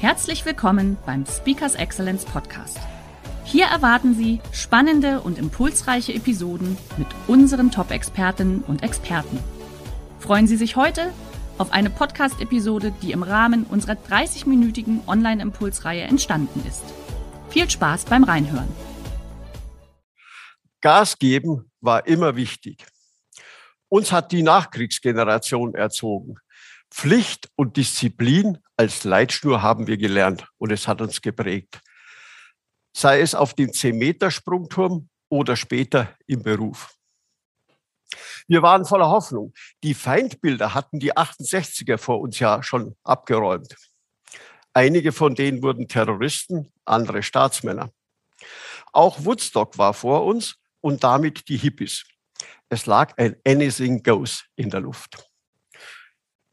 Herzlich willkommen beim Speakers Excellence Podcast. Hier erwarten Sie spannende und impulsreiche Episoden mit unseren Top-Expertinnen und Experten. Freuen Sie sich heute auf eine Podcast-Episode, die im Rahmen unserer 30-minütigen Online-Impulsreihe entstanden ist. Viel Spaß beim Reinhören. Gas geben war immer wichtig. Uns hat die Nachkriegsgeneration erzogen. Pflicht und Disziplin als Leitschnur haben wir gelernt und es hat uns geprägt. Sei es auf dem 10-Meter-Sprungturm oder später im Beruf. Wir waren voller Hoffnung. Die Feindbilder hatten die 68er vor uns ja schon abgeräumt. Einige von denen wurden Terroristen, andere Staatsmänner. Auch Woodstock war vor uns und damit die Hippies. Es lag ein Anything Goes in der Luft.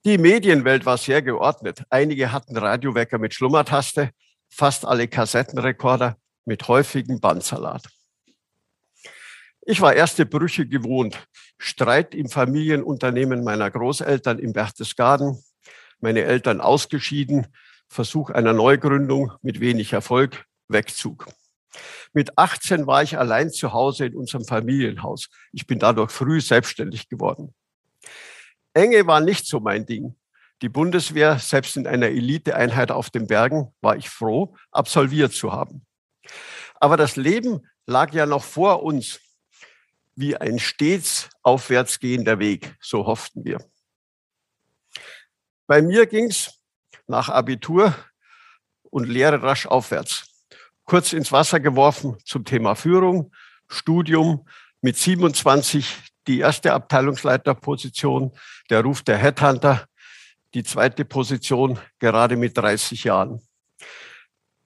Die Medienwelt war sehr geordnet. Einige hatten Radiowecker mit Schlummertaste, fast alle Kassettenrekorder mit häufigem Bandsalat. Ich war erste Brüche gewohnt. Streit im Familienunternehmen meiner Großeltern im Berchtesgaden, meine Eltern ausgeschieden, Versuch einer Neugründung mit wenig Erfolg, Wegzug. Mit 18 war ich allein zu Hause in unserem Familienhaus. Ich bin dadurch früh selbstständig geworden. Enge war nicht so mein Ding. Die Bundeswehr, selbst in einer Eliteeinheit auf den Bergen, war ich froh, absolviert zu haben. Aber das Leben lag ja noch vor uns, wie ein stets aufwärts gehender Weg, so hofften wir. Bei mir ging's nach Abitur und Lehre rasch aufwärts. Kurz ins Wasser geworfen zum Thema Führung, Studium, mit 27 die erste Abteilungsleiterposition, der Ruf der Headhunter, die zweite Position gerade mit 30 Jahren.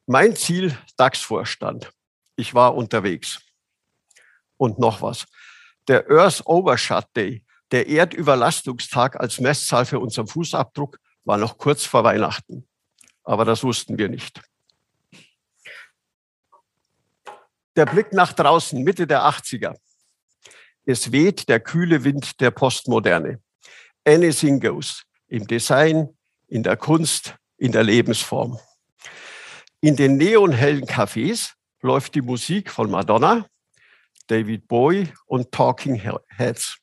Mein Ziel, DAX-Vorstand. Ich war unterwegs. Und noch was. Der Earth Overshot Day, der Erdüberlastungstag als Messzahl für unseren Fußabdruck, war noch kurz vor Weihnachten. Aber das wussten wir nicht. Der Blick nach draußen, Mitte der 80er. Es weht der kühle Wind der Postmoderne. Anything goes. Im Design, in der Kunst, in der Lebensform. In den neonhellen Cafés läuft die Musik von Madonna, David Bowie und Talking Heads.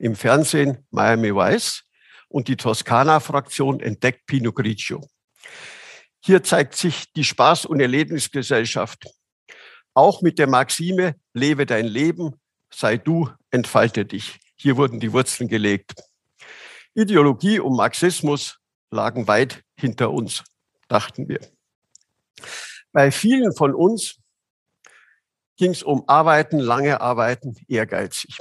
Im Fernsehen Miami Vice und die Toskana-Fraktion entdeckt Pinot Grigio. Hier zeigt sich die Spaß- und Erlebnisgesellschaft. Auch mit der Maxime, lebe dein Leben, sei du, entfalte dich. Hier wurden die Wurzeln gelegt. Ideologie und Marxismus lagen weit hinter uns, dachten wir. Bei vielen von uns ging es um Arbeiten, lange Arbeiten, ehrgeizig.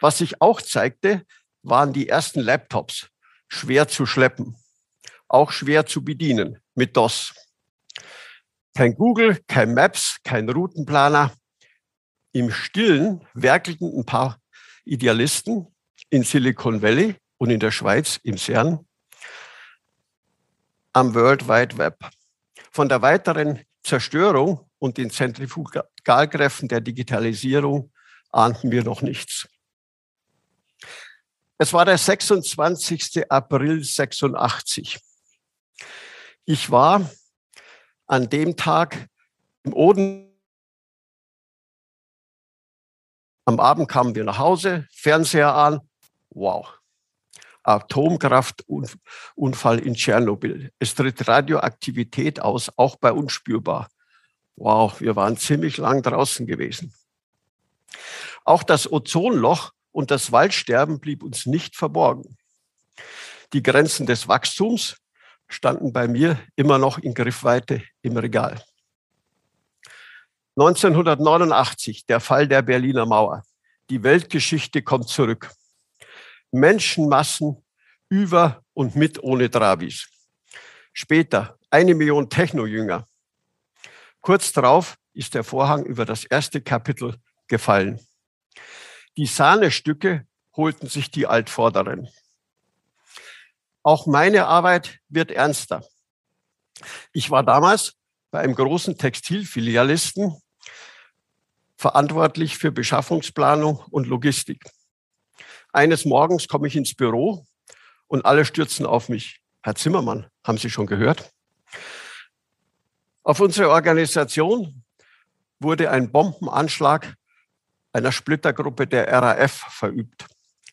Was sich auch zeigte, waren die ersten Laptops schwer zu schleppen, auch schwer zu bedienen mit DOS. Kein Google, kein Maps, kein Routenplaner, im Stillen werkelten ein paar Idealisten in Silicon Valley und in der Schweiz im CERN am World Wide Web. Von der weiteren Zerstörung und den Zentrifugalkräften der Digitalisierung ahnten wir noch nichts. Es war der 26. April 86. Ich war an dem Tag im Oden Am Abend kamen wir nach Hause, Fernseher an. Wow. Atomkraftunfall in Tschernobyl. Es tritt Radioaktivität aus, auch bei uns spürbar. Wow, wir waren ziemlich lang draußen gewesen. Auch das Ozonloch und das Waldsterben blieb uns nicht verborgen. Die Grenzen des Wachstums standen bei mir immer noch in Griffweite im Regal. 1989, der Fall der Berliner Mauer. Die Weltgeschichte kommt zurück. Menschenmassen über und mit ohne Travis. Später eine Million Techno-Jünger. Kurz darauf ist der Vorhang über das erste Kapitel gefallen. Die Sahnestücke holten sich die Altvorderen. Auch meine Arbeit wird ernster. Ich war damals bei einem großen Textilfilialisten verantwortlich für Beschaffungsplanung und Logistik. Eines Morgens komme ich ins Büro und alle stürzen auf mich. Herr Zimmermann, haben Sie schon gehört? Auf unsere Organisation wurde ein Bombenanschlag einer Splittergruppe der RAF verübt.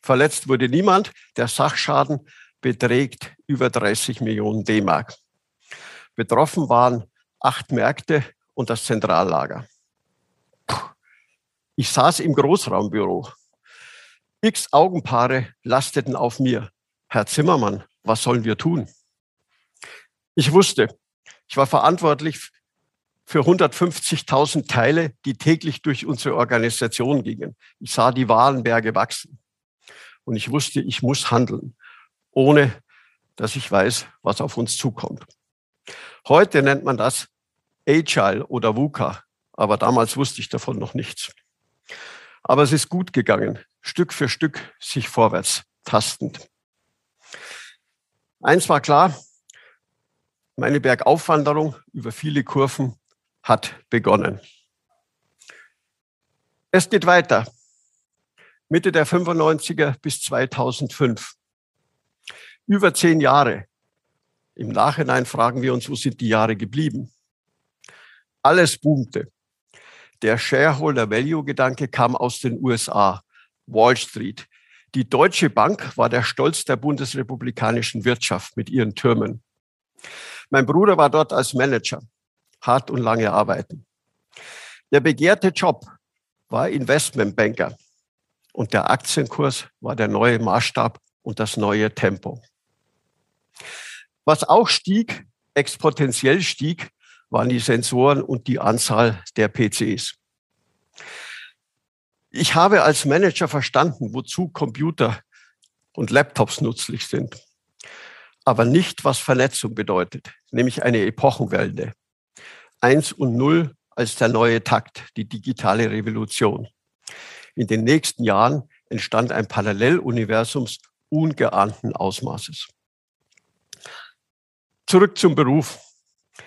Verletzt wurde niemand. Der Sachschaden beträgt über 30 Millionen D-Mark. Betroffen waren acht Märkte und das Zentrallager. Ich saß im Großraumbüro. X Augenpaare lasteten auf mir. Herr Zimmermann, was sollen wir tun? Ich wusste, ich war verantwortlich für 150.000 Teile, die täglich durch unsere Organisation gingen. Ich sah die Warenberge wachsen. Und ich wusste, ich muss handeln, ohne dass ich weiß, was auf uns zukommt. Heute nennt man das Agile oder VUCA, aber damals wusste ich davon noch nichts. Aber es ist gut gegangen, Stück für Stück sich vorwärts tastend. Eins war klar, meine Bergaufwanderung über viele Kurven hat begonnen. Es geht weiter. Mitte der 95er bis 2005. Über zehn Jahre. Im Nachhinein fragen wir uns, wo sind die Jahre geblieben? Alles boomte. Der Shareholder-Value-Gedanke kam aus den USA, Wall Street. Die Deutsche Bank war der Stolz der bundesrepublikanischen Wirtschaft mit ihren Türmen. Mein Bruder war dort als Manager, hart und lange arbeiten. Der begehrte Job war Investmentbanker und der Aktienkurs war der neue Maßstab und das neue Tempo. Was auch stieg, exponentiell stieg, waren die Sensoren und die Anzahl der PCs. Ich habe als Manager verstanden, wozu Computer und Laptops nützlich sind, aber nicht, was Vernetzung bedeutet, nämlich eine Epochenwende. Eins und Null als der neue Takt, die digitale Revolution. In den nächsten Jahren entstand ein Paralleluniversums ungeahnten Ausmaßes. Zurück zum Beruf.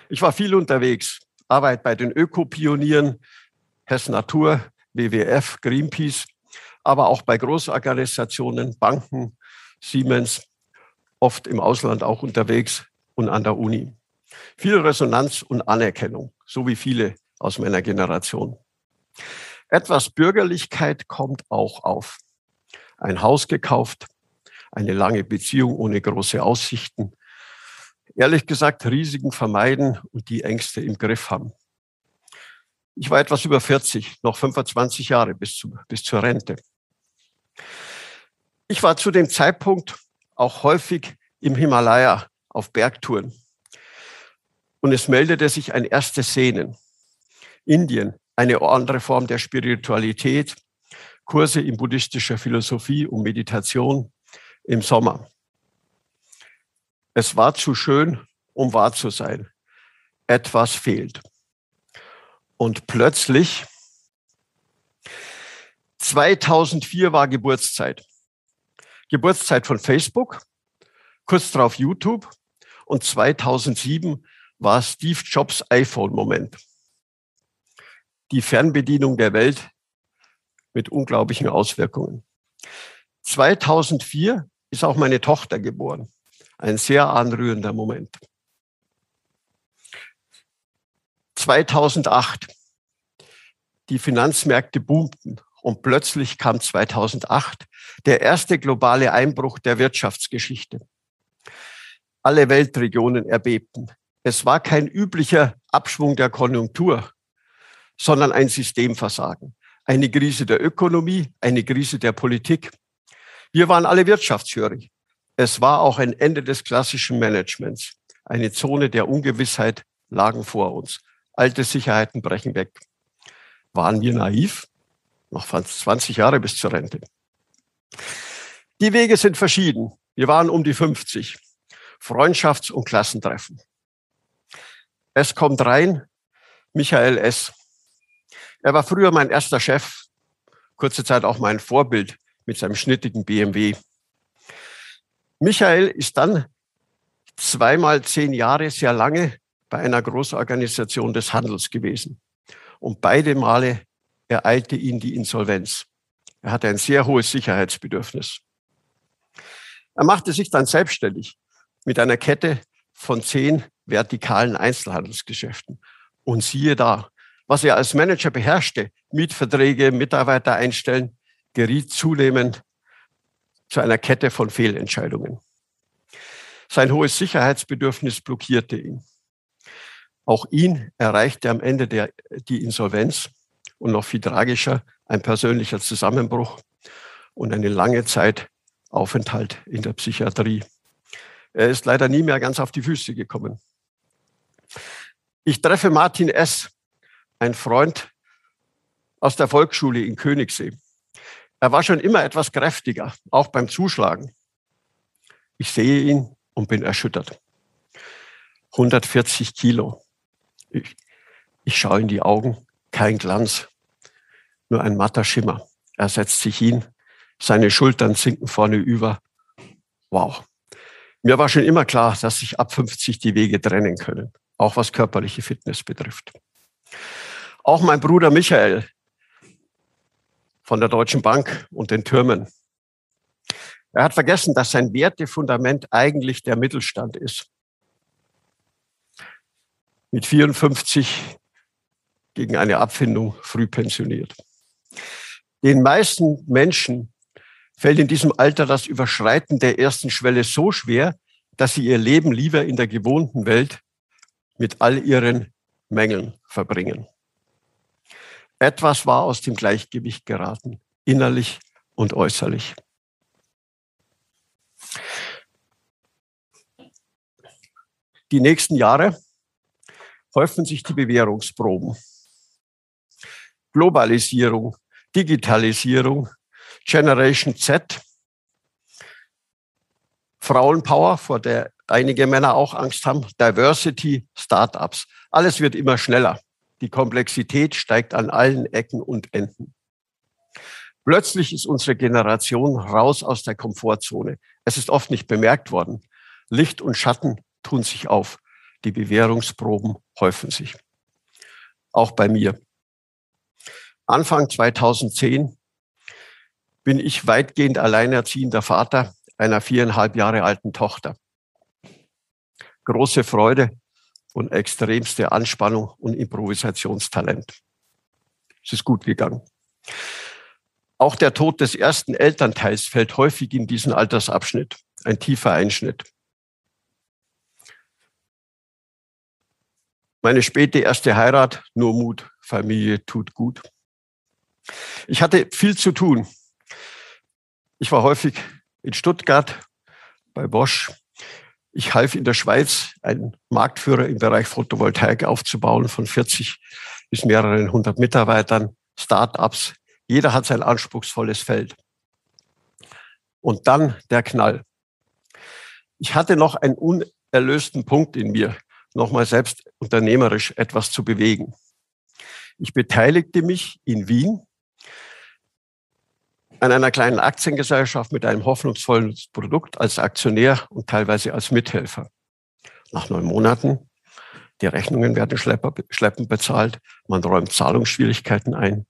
Ich war viel unterwegs. Arbeit bei den Ökopionieren, Hess Natur, WWF, Greenpeace, aber auch bei Großorganisationen, Banken, Siemens, oft im Ausland auch unterwegs und an der Uni. Viel Resonanz und Anerkennung, so wie viele aus meiner Generation. Etwas Bürgerlichkeit kommt auch auf. Ein Haus gekauft, eine lange Beziehung ohne große Aussichten, ehrlich gesagt Risiken vermeiden und die Ängste im Griff haben. Ich war etwas über 40, noch 25 Jahre bis, zu, bis zur Rente. Ich war zu dem Zeitpunkt auch häufig im Himalaya auf Bergtouren. Und es meldete sich ein erstes Sehnen. Indien, eine andere Form der Spiritualität, Kurse in buddhistischer Philosophie und Meditation im Sommer. Es war zu schön, um wahr zu sein. Etwas fehlt. Und plötzlich, 2004 war Geburtszeit. Geburtszeit von Facebook, kurz darauf YouTube und 2007 war Steve Jobs iPhone-Moment. Die Fernbedienung der Welt mit unglaublichen Auswirkungen. 2004 ist auch meine Tochter geboren. Ein sehr anrührender Moment. 2008. Die Finanzmärkte boomten und plötzlich kam 2008 der erste globale Einbruch der Wirtschaftsgeschichte. Alle Weltregionen erbebten. Es war kein üblicher Abschwung der Konjunktur, sondern ein Systemversagen. Eine Krise der Ökonomie, eine Krise der Politik. Wir waren alle wirtschaftshörig. Es war auch ein Ende des klassischen Managements. Eine Zone der Ungewissheit lagen vor uns. Alte Sicherheiten brechen weg. Waren wir naiv? Noch fast 20 Jahre bis zur Rente. Die Wege sind verschieden. Wir waren um die 50. Freundschafts- und Klassentreffen. Es kommt rein, Michael S. Er war früher mein erster Chef, kurze Zeit auch mein Vorbild mit seinem schnittigen BMW. Michael ist dann zweimal zehn Jahre sehr lange bei einer Großorganisation des Handels gewesen. Und beide Male ereilte ihn die Insolvenz. Er hatte ein sehr hohes Sicherheitsbedürfnis. Er machte sich dann selbstständig mit einer Kette von zehn vertikalen Einzelhandelsgeschäften. Und siehe da, was er als Manager beherrschte, Mietverträge, Mitarbeiter einstellen, geriet zunehmend zu einer Kette von Fehlentscheidungen. Sein hohes Sicherheitsbedürfnis blockierte ihn. Auch ihn erreichte am Ende der, die Insolvenz und noch viel tragischer ein persönlicher Zusammenbruch und eine lange Zeit Aufenthalt in der Psychiatrie. Er ist leider nie mehr ganz auf die Füße gekommen. Ich treffe Martin S., ein Freund aus der Volksschule in Königssee. Er war schon immer etwas kräftiger, auch beim Zuschlagen. Ich sehe ihn und bin erschüttert. 140 Kilo. Ich, ich schaue in die Augen, kein Glanz, nur ein matter Schimmer. Er setzt sich hin, seine Schultern sinken vorne über. Wow. Mir war schon immer klar, dass sich ab 50 die Wege trennen können, auch was körperliche Fitness betrifft. Auch mein Bruder Michael von der Deutschen Bank und den Türmen. Er hat vergessen, dass sein Wertefundament eigentlich der Mittelstand ist. Mit 54 gegen eine Abfindung früh pensioniert. Den meisten Menschen fällt in diesem Alter das Überschreiten der ersten Schwelle so schwer, dass sie ihr Leben lieber in der gewohnten Welt mit all ihren Mängeln verbringen. Etwas war aus dem Gleichgewicht geraten, innerlich und äußerlich. Die nächsten Jahre häufen sich die Bewährungsproben. Globalisierung, Digitalisierung, Generation Z, Frauenpower, vor der einige Männer auch Angst haben, Diversity, Startups. Alles wird immer schneller. Die Komplexität steigt an allen Ecken und Enden. Plötzlich ist unsere Generation raus aus der Komfortzone. Es ist oft nicht bemerkt worden. Licht und Schatten tun sich auf. Die Bewährungsproben häufen sich. Auch bei mir. Anfang 2010 bin ich weitgehend alleinerziehender Vater einer viereinhalb Jahre alten Tochter. Große Freude und extremste Anspannung und Improvisationstalent. Es ist gut gegangen. Auch der Tod des ersten Elternteils fällt häufig in diesen Altersabschnitt. Ein tiefer Einschnitt. Meine späte erste Heirat, nur Mut, Familie tut gut. Ich hatte viel zu tun. Ich war häufig in Stuttgart bei Bosch. Ich half in der Schweiz, einen Marktführer im Bereich Photovoltaik aufzubauen von 40 bis mehreren hundert Mitarbeitern, Start-ups. Jeder hat sein anspruchsvolles Feld. Und dann der Knall. Ich hatte noch einen unerlösten Punkt in mir, nochmal selbst unternehmerisch etwas zu bewegen. Ich beteiligte mich in Wien an einer kleinen Aktiengesellschaft mit einem hoffnungsvollen Produkt als Aktionär und teilweise als Mithelfer. Nach neun Monaten, die Rechnungen werden schleppend bezahlt, man räumt Zahlungsschwierigkeiten ein.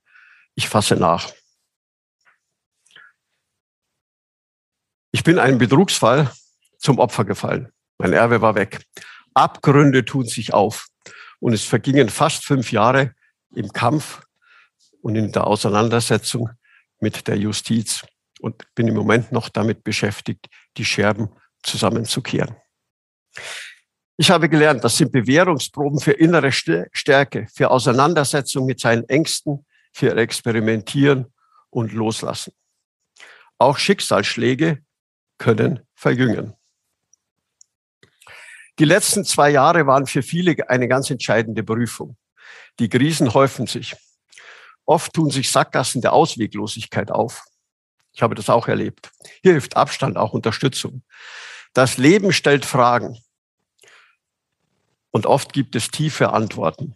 Ich fasse nach. Ich bin einem Betrugsfall zum Opfer gefallen. Mein Erbe war weg. Abgründe tun sich auf. Und es vergingen fast fünf Jahre im Kampf und in der Auseinandersetzung mit der Justiz und bin im Moment noch damit beschäftigt, die Scherben zusammenzukehren. Ich habe gelernt, das sind Bewährungsproben für innere Stärke, für Auseinandersetzung mit seinen Ängsten, für Experimentieren und Loslassen. Auch Schicksalsschläge können verjüngen. Die letzten zwei Jahre waren für viele eine ganz entscheidende Prüfung. Die Krisen häufen sich. Oft tun sich Sackgassen der Ausweglosigkeit auf. Ich habe das auch erlebt. Hier hilft Abstand, auch Unterstützung. Das Leben stellt Fragen. und oft gibt es tiefe Antworten.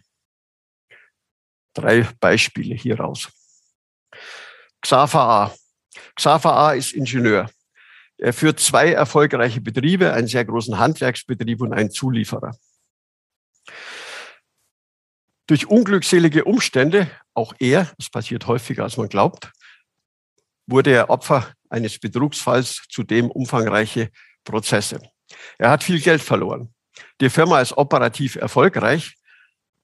Drei Beispiele hieraus. Xaver A. Xaver A ist Ingenieur. Er führt zwei erfolgreiche Betriebe, einen sehr großen Handwerksbetrieb und einen Zulieferer. Durch unglückselige Umstände, auch er, das passiert häufiger als man glaubt, wurde er Opfer eines Betrugsfalls, zudem umfangreiche Prozesse. Er hat viel Geld verloren. Die Firma ist operativ erfolgreich,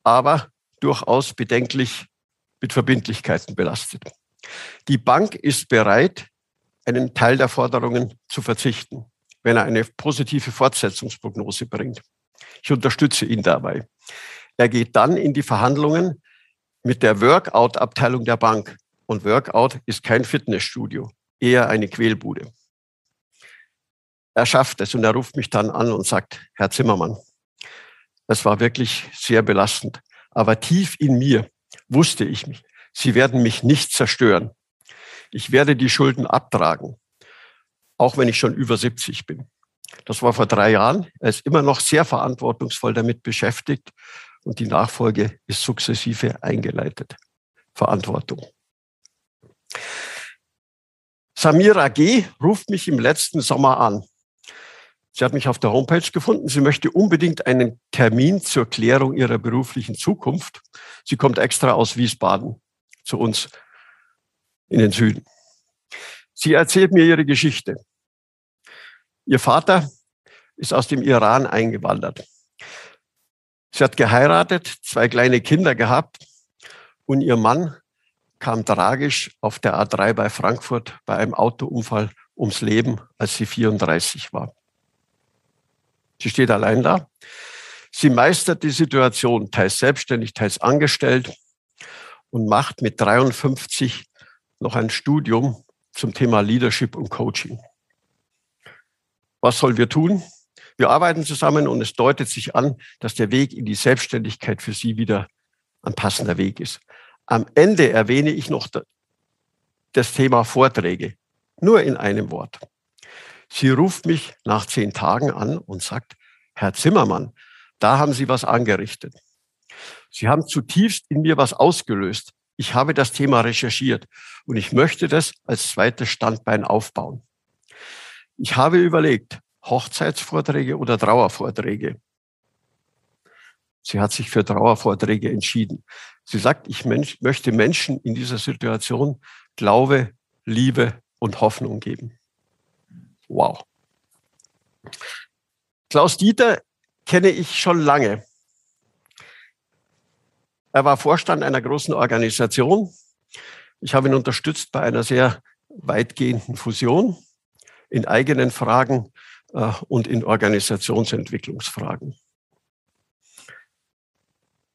aber durchaus bedenklich mit Verbindlichkeiten belastet. Die Bank ist bereit, einen Teil der Forderungen zu verzichten, wenn er eine positive Fortsetzungsprognose bringt. Ich unterstütze ihn dabei. Er geht dann in die Verhandlungen mit der Workout-Abteilung der Bank. Und Workout ist kein Fitnessstudio, eher eine Quälbude. Er schafft es und er ruft mich dann an und sagt, Herr Zimmermann, das war wirklich sehr belastend. Aber tief in mir wusste ich mich, Sie werden mich nicht zerstören. Ich werde die Schulden abtragen, auch wenn ich schon über 70 bin. Das war vor drei Jahren. Er ist immer noch sehr verantwortungsvoll damit beschäftigt und die Nachfolge ist sukzessive eingeleitet. Verantwortung. Samira G. ruft mich im letzten Sommer an. Sie hat mich auf der Homepage gefunden. Sie möchte unbedingt einen Termin zur Klärung ihrer beruflichen Zukunft. Sie kommt extra aus Wiesbaden zu uns in den Süden. Sie erzählt mir ihre Geschichte. Ihr Vater ist aus dem Iran eingewandert. Sie hat geheiratet, zwei kleine Kinder gehabt und ihr Mann kam tragisch auf der A3 bei Frankfurt bei einem Autounfall ums Leben, als sie 34 war. Sie steht allein da. Sie meistert die Situation, teils selbstständig, teils angestellt und macht mit 53 noch ein Studium zum Thema Leadership und Coaching. Was sollen wir tun? Wir arbeiten zusammen und es deutet sich an, dass der Weg in die Selbstständigkeit für Sie wieder ein passender Weg ist. Am Ende erwähne ich noch das Thema Vorträge. Nur in einem Wort. Sie ruft mich nach zehn Tagen an und sagt, Herr Zimmermann, da haben Sie was angerichtet. Sie haben zutiefst in mir was ausgelöst. Ich habe das Thema recherchiert und ich möchte das als zweites Standbein aufbauen. Ich habe überlegt, Hochzeitsvorträge oder Trauervorträge. Sie hat sich für Trauervorträge entschieden. Sie sagt, ich möchte Menschen in dieser Situation Glaube, Liebe und Hoffnung geben. Wow. Klaus Dieter kenne ich schon lange. Er war Vorstand einer großen Organisation. Ich habe ihn unterstützt bei einer sehr weitgehenden Fusion in eigenen Fragen und in Organisationsentwicklungsfragen.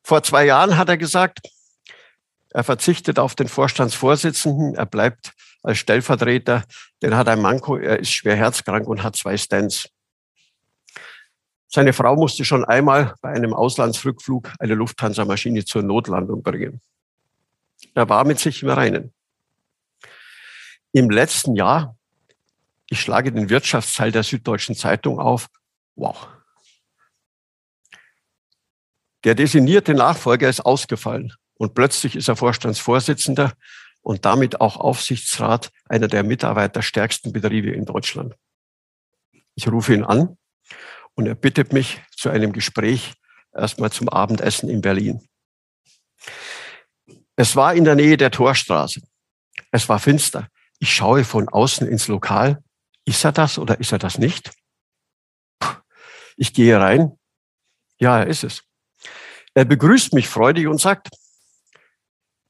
Vor zwei Jahren hat er gesagt, er verzichtet auf den Vorstandsvorsitzenden, er bleibt als Stellvertreter, denn hat ein Manko, er ist schwer herzkrank und hat zwei Stents. Seine Frau musste schon einmal bei einem Auslandsrückflug eine Lufthansa-Maschine zur Notlandung bringen. Er war mit sich im Reinen. Im letzten Jahr, ich schlage den Wirtschaftsteil der Süddeutschen Zeitung auf, wow. Der designierte Nachfolger ist ausgefallen und plötzlich ist er Vorstandsvorsitzender und damit auch Aufsichtsrat einer der mitarbeiterstärksten Betriebe in Deutschland. Ich rufe ihn an und er bittet mich zu einem Gespräch erstmal zum Abendessen in Berlin. Es war in der Nähe der Torstraße. Es war finster. Ich schaue von außen ins Lokal. Ist er das oder ist er das nicht? Ich gehe rein. Ja, er ist es. Er begrüßt mich freudig und sagt,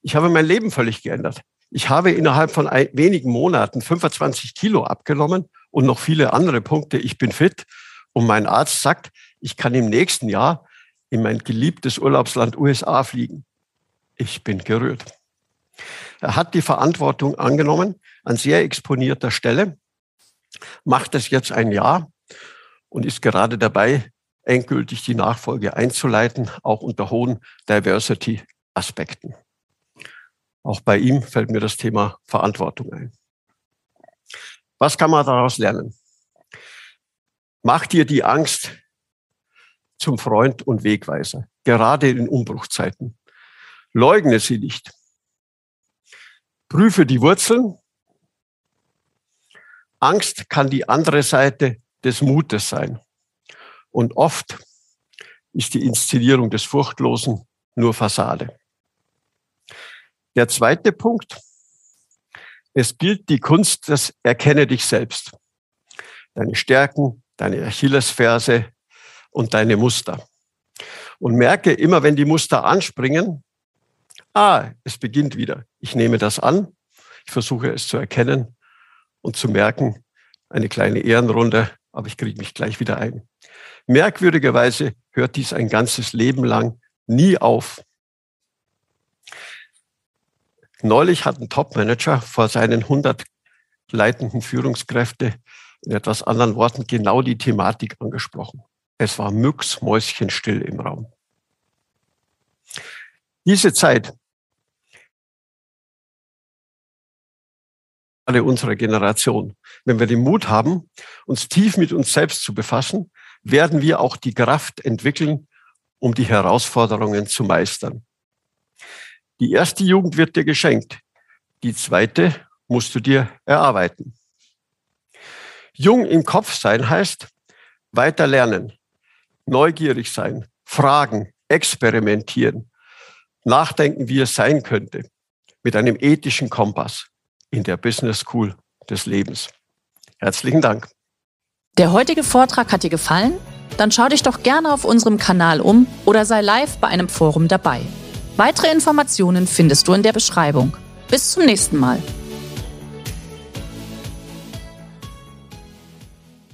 ich habe mein Leben völlig geändert. Ich habe innerhalb von wenigen Monaten 25 Kilo abgenommen und noch viele andere Punkte. Ich bin fit und mein Arzt sagt, ich kann im nächsten Jahr in mein geliebtes Urlaubsland USA fliegen. Ich bin gerührt. Er hat die Verantwortung angenommen an sehr exponierter Stelle, macht es jetzt ein Jahr und ist gerade dabei, endgültig die Nachfolge einzuleiten, auch unter hohen Diversity-Aspekten. Auch bei ihm fällt mir das Thema Verantwortung ein. Was kann man daraus lernen? Mach dir die Angst zum Freund und Wegweiser, gerade in Umbruchzeiten. Leugne sie nicht. Prüfe die Wurzeln. Angst kann die andere Seite des Mutes sein. Und oft ist die Inszenierung des Furchtlosen nur Fassade. Der zweite Punkt. Es gilt die Kunst, das Erkenne dich selbst. Deine Stärken, deine Achillesferse und deine Muster. Und merke immer, wenn die Muster anspringen, ah, es beginnt wieder. Ich nehme das an, ich versuche es zu erkennen und zu merken, eine kleine Ehrenrunde, aber ich kriege mich gleich wieder ein. Merkwürdigerweise hört dies ein ganzes Leben lang nie auf. Neulich hat ein Topmanager vor seinen 100 leitenden Führungskräfte in etwas anderen Worten genau die Thematik angesprochen. Es war mucksmäuschenstill im Raum. Diese Zeit, alle unserer Generation, wenn wir den Mut haben, uns tief mit uns selbst zu befassen, werden wir auch die Kraft entwickeln, um die Herausforderungen zu meistern. Die erste Jugend wird dir geschenkt. Die zweite musst du dir erarbeiten. Jung im Kopf sein heißt weiter lernen, neugierig sein, fragen, experimentieren, nachdenken, wie es sein könnte, mit einem ethischen Kompass in der Business School des Lebens. Herzlichen Dank. Der heutige Vortrag hat dir gefallen? Dann schau dich doch gerne auf unserem Kanal um oder sei live bei einem Forum dabei. Weitere Informationen findest du in der Beschreibung. Bis zum nächsten Mal.